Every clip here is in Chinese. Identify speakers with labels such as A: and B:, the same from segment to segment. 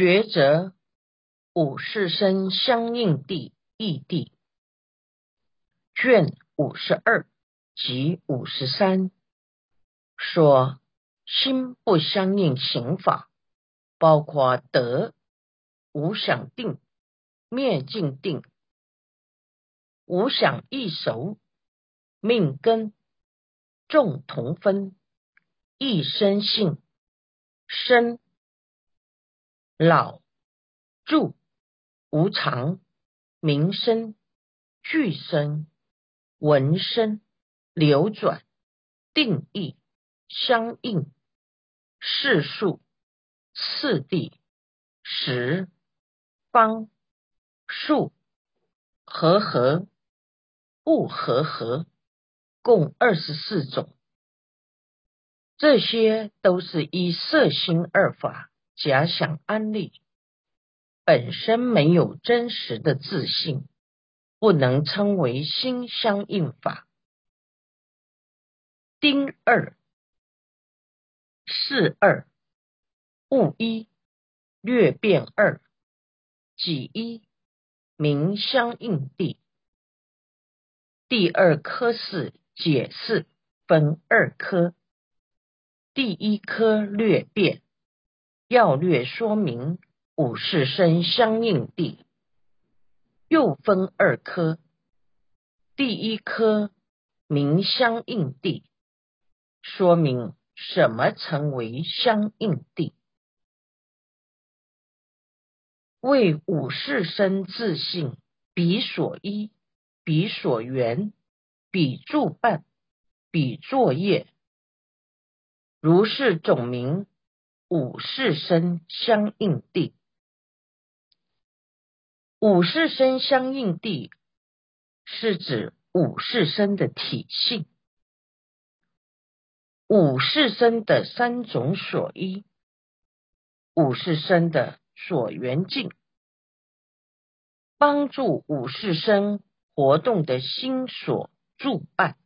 A: 抉择五世生相应地异地卷五十二及五十三说心不相应行法，包括得无想定、灭尽定、无想易熟、命根、众同分、一生性、生。老、住、无常、名声、俱生、闻声、流转、定义、相应、世数、次第、时、方、数、和合、不和合，共二十四种。这些都是依色心二法。假想安利本身没有真实的自信，不能称为心相应法。丁二四二物一略变二己一名相应地。第二科是解释分二科，第一科略变。要略说明五世生相应地，又分二科。第一科名相应地，说明什么称为相应地。为五世生自性，彼所依，彼所缘，彼助伴，彼作业，如是总名。五世生相应地，五世生相应地是指五世生的体性，五世生的三种所依，五世生的所缘境，帮助五世生活动的心所助伴，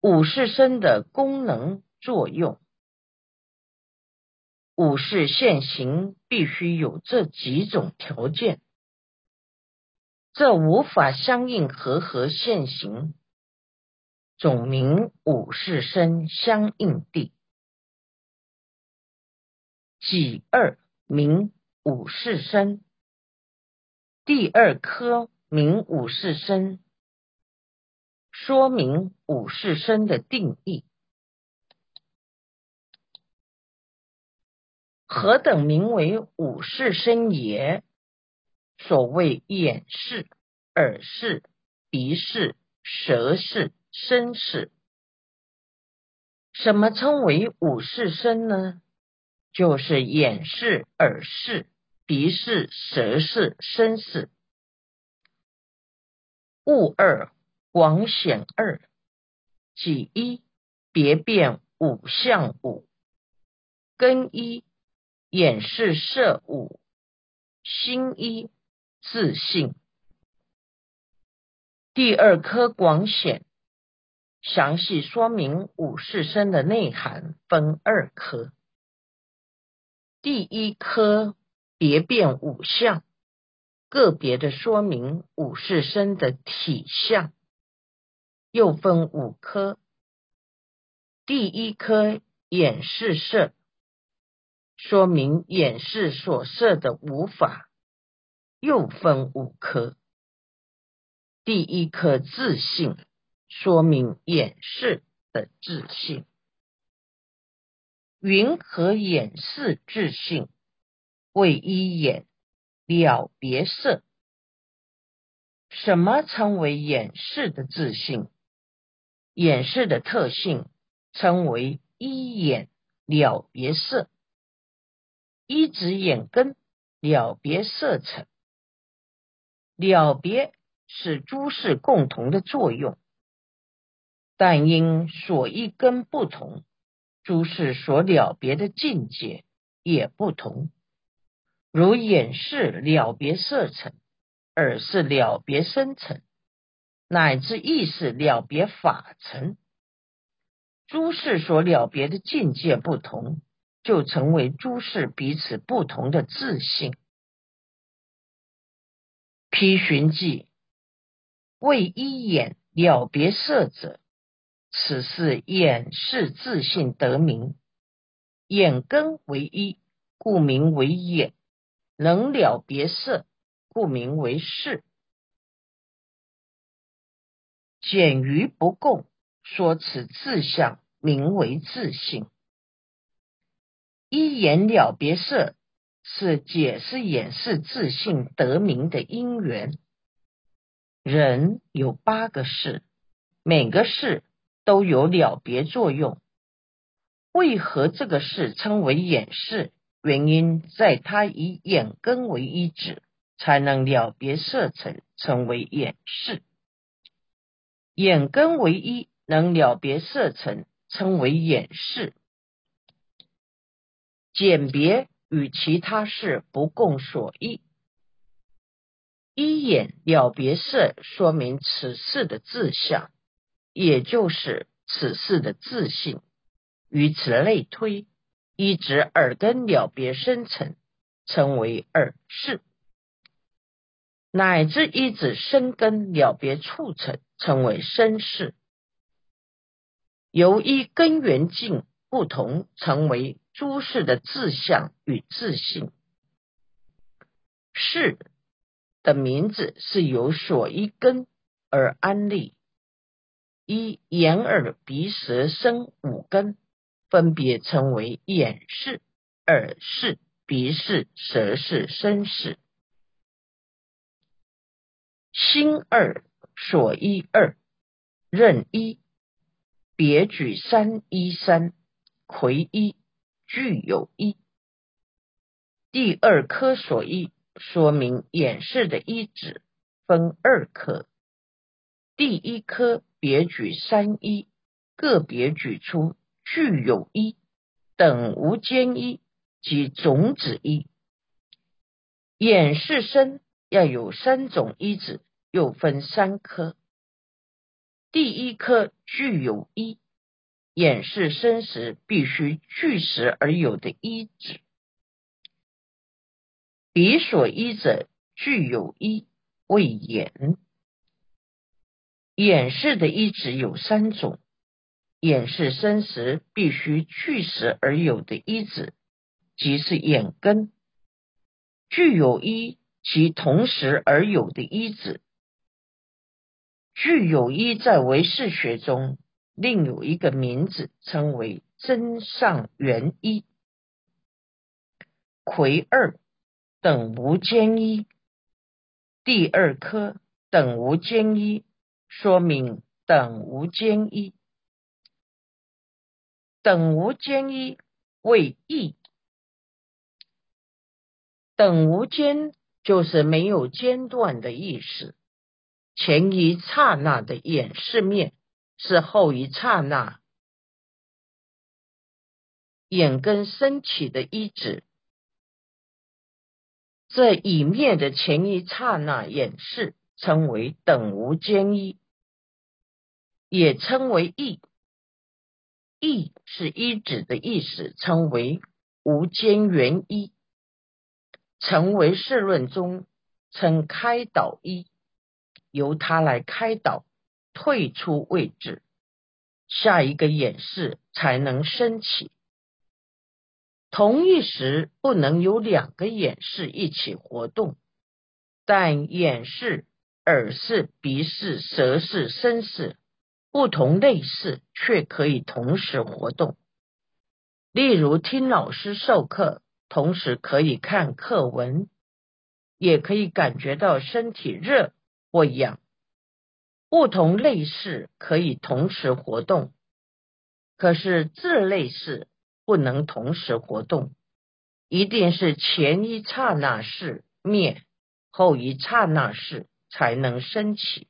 A: 五世生的功能作用。五世现行必须有这几种条件，这无法相应和合现行，总名五世生相应地。己二名五世生，第二科名五世生，说明五世生的定义。何等名为五世身也？所谓眼视、耳视、鼻视、舌视、身视。什么称为五世身呢？就是眼视、耳视、鼻视、舌视、身视。物二广显二，己一别变五相五根一。眼视色五，心一自信。第二科广显，详细说明五士生的内涵，分二科。第一科别变五相，个别的说明五士生的体相，又分五科。第一科演示色。说明眼视所设的五法，又分五科。第一科自信，说明眼视的自信。云何眼视自信？为一眼了别色。什么称为眼视的自信？眼视的特性称为一眼了别色。一指眼根了别色尘，了别是诸事共同的作用，但因所一根不同，诸事所了别的境界也不同。如眼是了别色尘，耳是了别声尘，乃至意识了别法尘，诸事所了别的境界不同。就成为诸事彼此不同的自性。批寻记为一眼了别色者，此是眼是自性得名，眼根为一，故名为眼；能了别色，故名为视。简于不共，说此自相名为自性。一眼了别色，是解释眼是自性得名的因缘。人有八个事，每个事都有了别作用。为何这个事称为眼视？原因在它以眼根为一指，才能了别色尘，称为眼视。眼根为一，能了别色尘，称为眼视。简别与其他事不共所异。一眼了别色，说明此事的自相，也就是此事的自性。与此类推，一指耳根了别生成，称为耳视；乃至一指生根了别促成。称为身世，由一根源境不同，成为诸事的自相与自信。事的名字是由所依根而安立，一眼耳鼻舌身五根，分别称为眼视、耳视、鼻视、舌视、身视。心二。所依二，任一，别举三一三，魁一，具有一。第二科所依，说明演示的一指分二科。第一科别举三一，个别举出具有一等无间一及种子一。演示身要有三种一指。又分三科，第一科具有一眼视生时必须具实而有的一指，彼所依者具有一为眼。眼视的一指有三种，眼视生时必须具实而有的一指，即是眼根具有一其同时而有的一指。具有一在唯识学中另有一个名字，称为真上元一、魁二等无间一。第二科等无间一，说明等无间一，等无间一为一，等无间就是没有间断的意思。前一刹那的演示面，是后一刹那眼根升起的一指。这已灭的前一刹那眼视，称为等无间一，也称为意。意是一指的意思，称为无间缘一。成为世论中称开导一。由他来开导，退出位置，下一个演示才能升起。同一时不能有两个演示一起活动，但演示耳视、鼻视、舌视、身视不同类似，却可以同时活动。例如听老师授课，同时可以看课文，也可以感觉到身体热。或痒，不同类似可以同时活动，可是这类似不能同时活动，一定是前一刹那是灭，后一刹那是才能升起。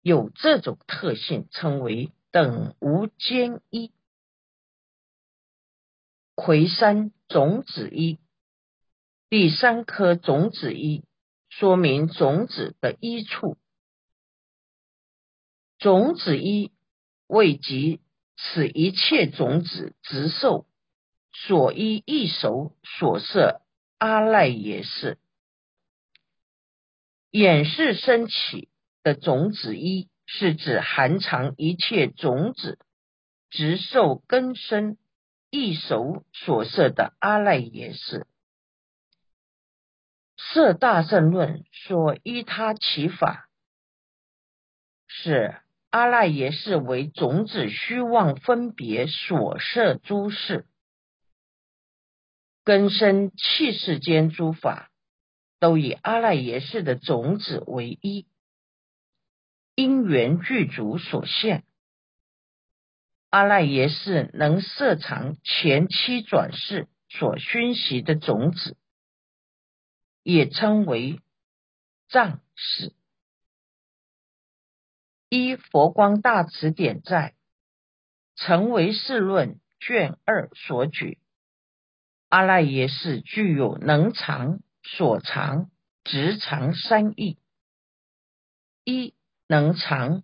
A: 有这种特性，称为等无间一。葵山种子一，第三颗种子一。说明种子的一处，种子一未及此一切种子直受，所依一手所设阿赖耶识，眼识升起的种子一，是指含藏一切种子，直受根生一手所设的阿赖耶识。色大圣论说依他其法，是阿赖耶识为种子虚妄分别所设诸事。根生气世间诸法，都以阿赖耶识的种子为一，因缘具足所现。阿赖耶识能摄藏前期转世所熏习的种子，也称为藏识。依佛光大辞典在《成为世论》卷二所举。阿赖耶识具有能藏、所藏、直藏三义。一能藏，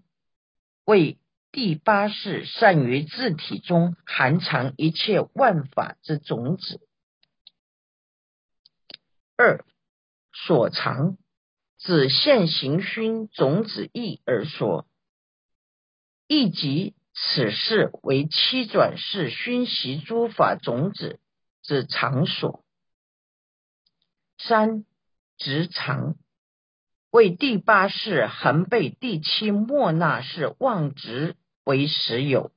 A: 为第八世善于自体中含藏一切万法之种子。二所藏，指现行熏种子义而说，亦即此事为七转世熏习诸法种子。之场所，三直常为第八世恒被第七莫那世妄执为实有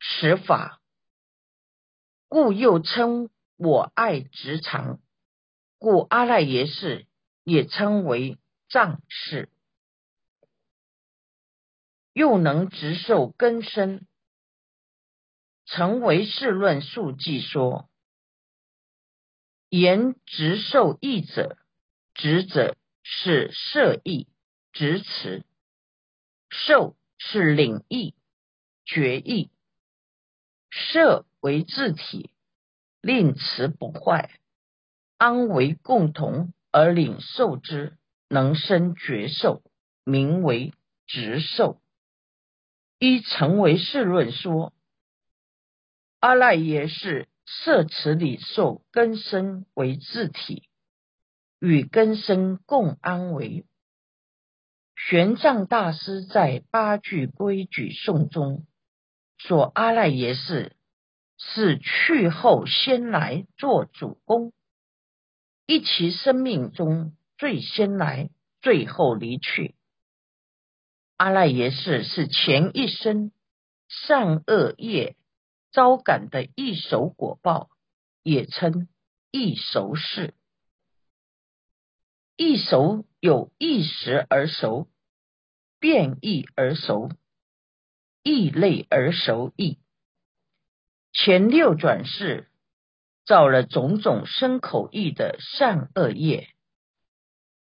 A: 实法，故又称我爱直常，故阿赖耶识也称为藏识，又能直受根生，成为世论述记说。言直受意者，直者是摄意、直持；受是领意、觉意。摄为自体，令持不坏，安为共同而领受之，能生觉受，名为直受。一成为世论说，阿赖耶识。色持理受根生为自体，与根生共安为。玄奘大师在八句规矩颂中说：“阿赖耶识是去后先来做主公，一其生命中最先来，最后离去。阿赖耶识是前一生善恶业。”招感的一手果报，也称一熟事。一熟有一时而熟，变异而熟，异类而熟异。前六转世造了种种生口意的善恶业，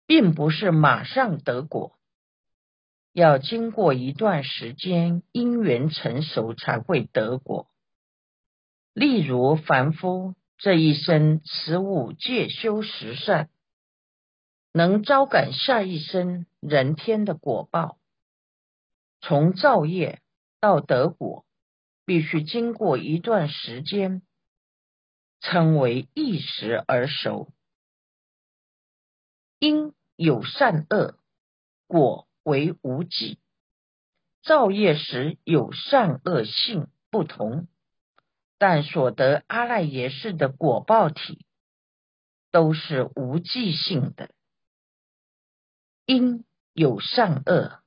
A: 并不是马上得果，要经过一段时间因缘成熟才会得果。例如凡夫这一生持五戒修十善，能招感下一生人天的果报。从造业到得果，必须经过一段时间，称为一时而熟。因有善恶，果为无记。造业时有善恶性不同。但所得阿赖耶识的果报体都是无记性的，因有善恶，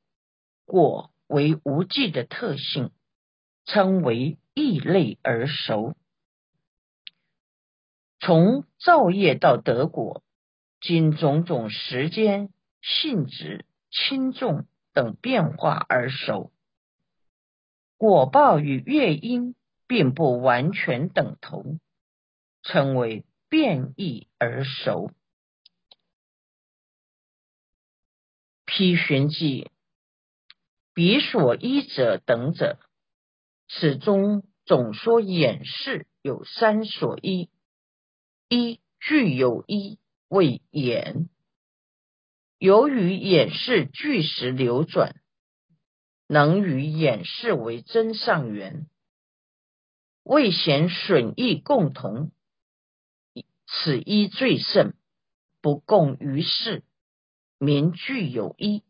A: 果为无记的特性，称为异类而熟。从造业到得果，经种种时间、性质、轻重等变化而熟，果报与月因。并不完全等同，称为变异而熟。批寻记彼所依者等者，此中总说眼视有三所依：一具有一为眼，由于眼视巨石流转，能与眼视为真上缘。未显损益共同，此一最胜，不共于世，民具有一。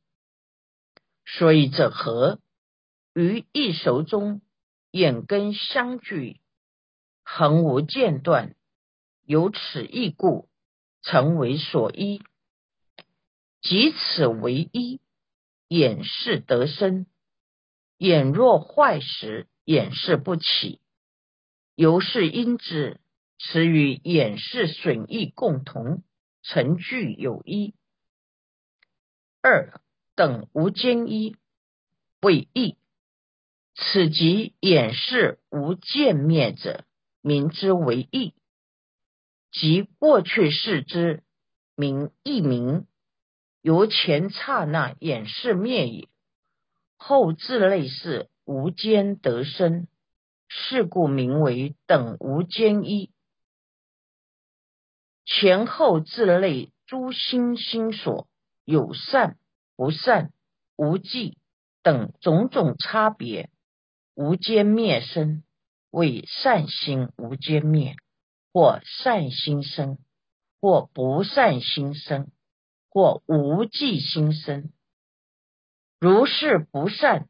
A: 所以者何？于一熟中，眼根相聚，恒无间断，有此异故，成为所依。即此为一，眼视得生。眼若坏时，眼视不起，由是因之。此与眼视损益共同，成具有一。二等无间一，为异。此即眼视无见灭者，名之为异；即过去世之名异名，由前刹那眼视灭也。后自类似无间得生，是故名为等无间一。前后自类诸心心所有善不善、无记等种种差别。无间灭生，为善心无间灭，或善心生，或不善心生，或无记心生。如是不善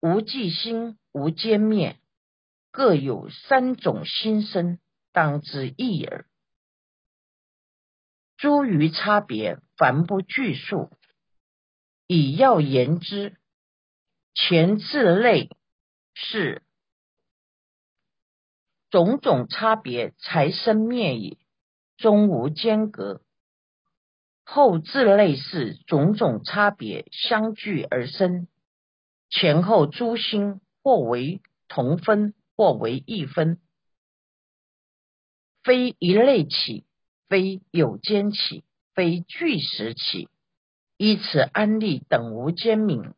A: 无记心无间灭，各有三种心生，当知一耳。诸余差别，凡不具数，以要言之。前自类。是种种差别才生灭也，终无间隔。后自类似种种差别相聚而生，前后诸心或为同分，或为异分，非一类起，非有间起，非俱时起，依此安立等无间名。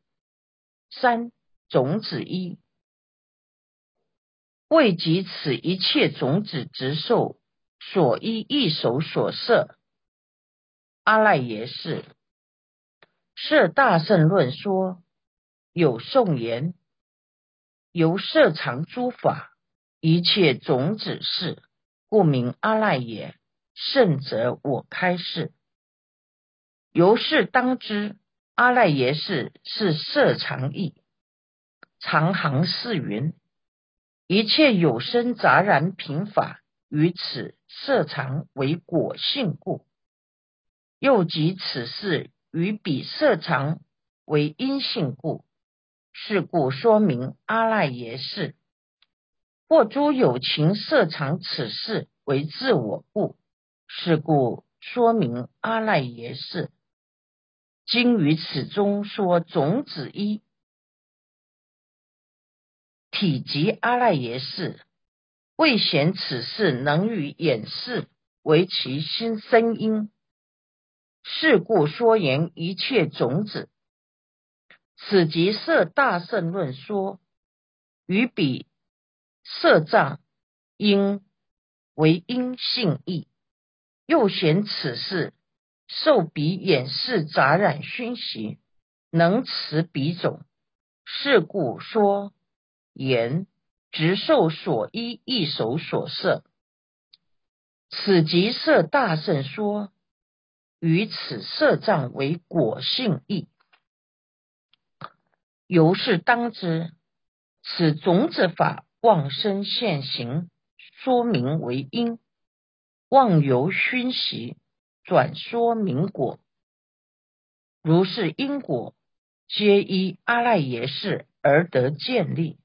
A: 三种子一。未及此一切种子直受所依一手所摄，阿赖耶识。是大圣论说有颂言：由色藏诸法一切种子是，故名阿赖耶。圣者我开示，由是当知阿赖耶识是色常义，常行是云。一切有生杂然平法，于此色常为果性故；又即此事与彼色常为因性故。是故说明阿赖耶识，或诸有情色常此事为自我故。是故说明阿赖耶识。今于此中说种子一。体及阿赖耶识，未显此事能与演示为其心声音。是故说言一切种子，此即色大圣论说，与彼色障因为因性异，又显此事受彼演示杂染熏习，能持彼种。是故说。言直受所依，一手所摄，此即色大圣说，于此色障为果性义。由是当知，此种子法妄生现行，说明为因；妄由熏习，转说明果。如是因果，皆依阿赖耶识而得建立。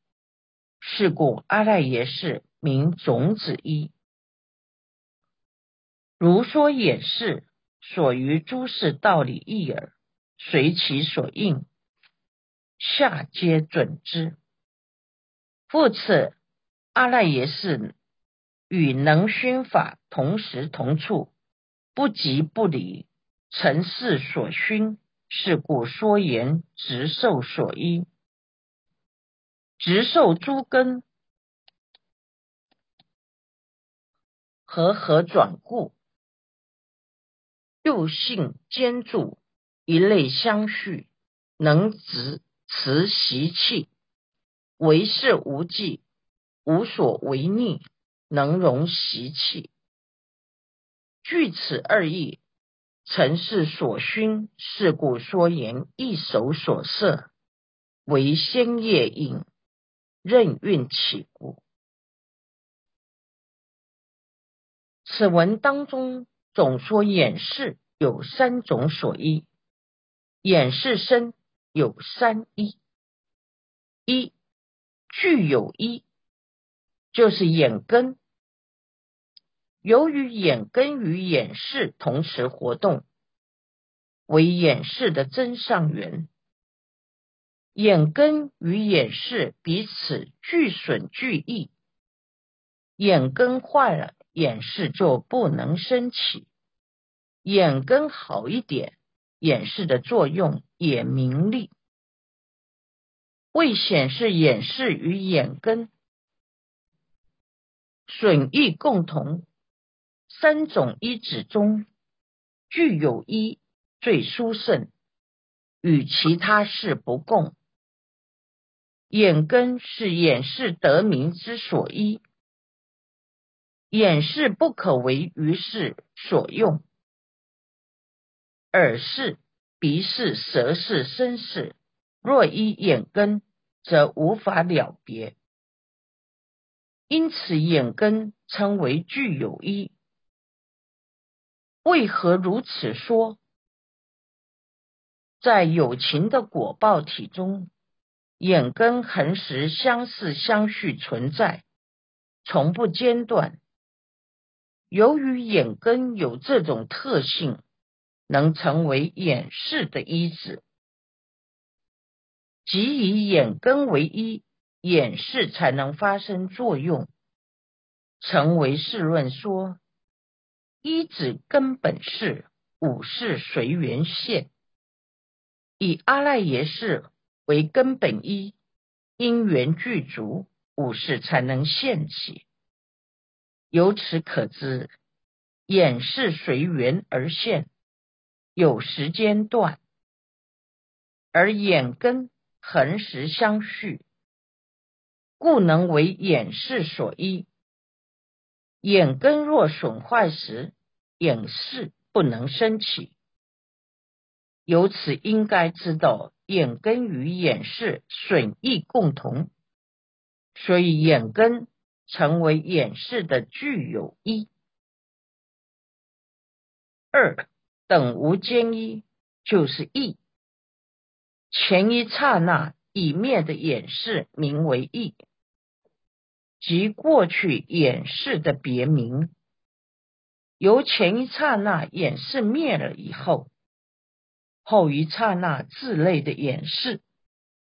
A: 是故阿赖耶识名种子一，如说演示所于诸事道理异耳，随其所应，下皆准之。复次，阿赖耶识与能熏法同时同处，不即不离，成事所熏。是故说言直受所依。直受诸根，和合转故，又性兼住，一类相续，能执持习气，为是无忌，无所违逆，能容习气。据此二义，尘世所熏，是故说言一手所摄，为先业因，任运起故。此文当中总说眼视有三种所依，眼视身有三依：一具有一，就是眼根。由于眼根与眼视同时活动，为眼视的真上缘。眼根与眼视彼此俱损俱益，眼根坏了。眼视就不能升起，眼根好一点，眼视的作用也明利。为显示眼视与眼根损益共同，三种一指中具有一最殊胜，与其他事不共。眼根是眼视得名之所依。眼视不可为于事所用，耳视、鼻视、舌视、身视，若依眼根，则无法了别。因此，眼根称为具有一。为何如此说？在有情的果报体中，眼根恒时相似相续存在，从不间断。由于眼根有这种特性，能成为眼视的依子，即以眼根为一，眼视才能发生作用，成为世论说依止根本是五事随缘现，以阿赖耶识为根本一，因缘具足，五事才能现起。由此可知，眼视随缘而现，有时间段；而眼根恒时相续，故能为眼视所依。眼根若损坏时，眼视不能升起。由此应该知道，眼根与眼视损益共同，所以眼根。成为演示的具有一、二等无间一，就是一前一刹那已灭的演示名为一，即过去演示的别名。由前一刹那演示灭了以后，后一刹那自类的演示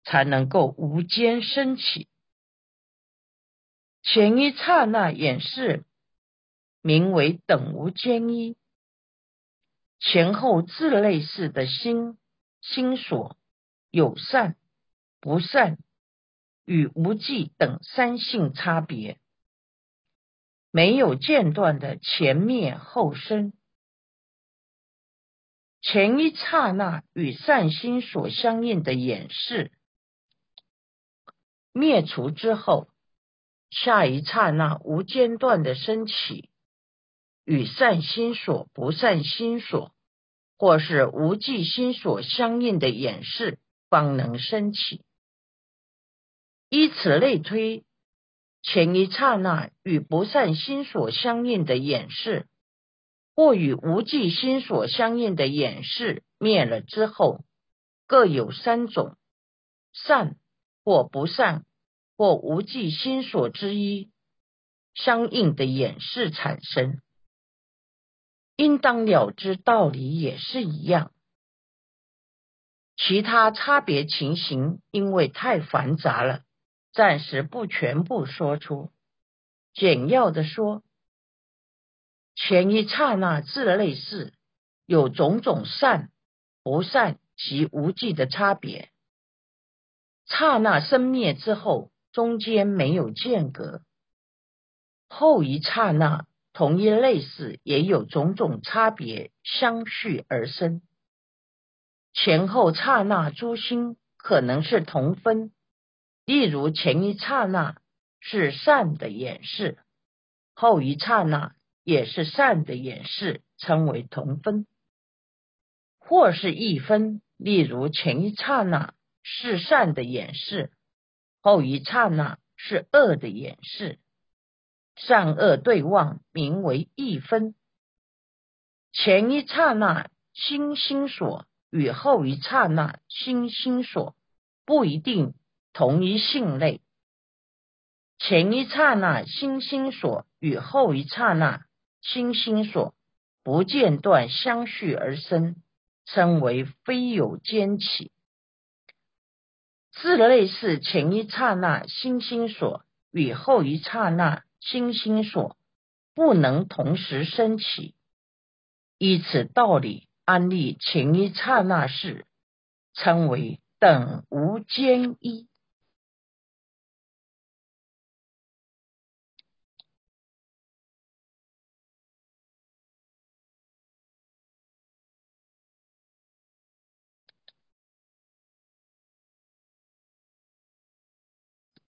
A: 才能够无间升起。前一刹那演示名为等无间一，前后自类似的心心所有善不善与无记等三性差别，没有间断的前灭后生。前一刹那与善心所相应的演示灭除之后。下一刹那无间断的升起，与善心所、不善心所，或是无记心所相应的演示，方能升起。依此类推，前一刹那与不善心所相应的演示，或与无记心所相应的演示灭了之后，各有三种善或不善。或无记心所之一相应的演示产生，应当了知道理也是一样。其他差别情形因为太繁杂了，暂时不全部说出。简要的说，前一刹那自类似，有种种善、不善及无记的差别。刹那生灭之后。中间没有间隔，后一刹那同一类似，也有种种差别相续而生。前后刹那诸心可能是同分，例如前一刹那是善的演示，后一刹那也是善的演示，称为同分，或是一分。例如前一刹那是善的演示，后一刹那是恶的演示，善恶对望，名为一分。前一刹那心心所与后一刹那心心所不一定同一性类。前一刹那心心所与后一刹那心心所不间断相续而生，称为非有间起。自类似前一刹那心心所与后一刹那心心所不能同时升起。依此道理，安立前一刹那事，称为等无间一。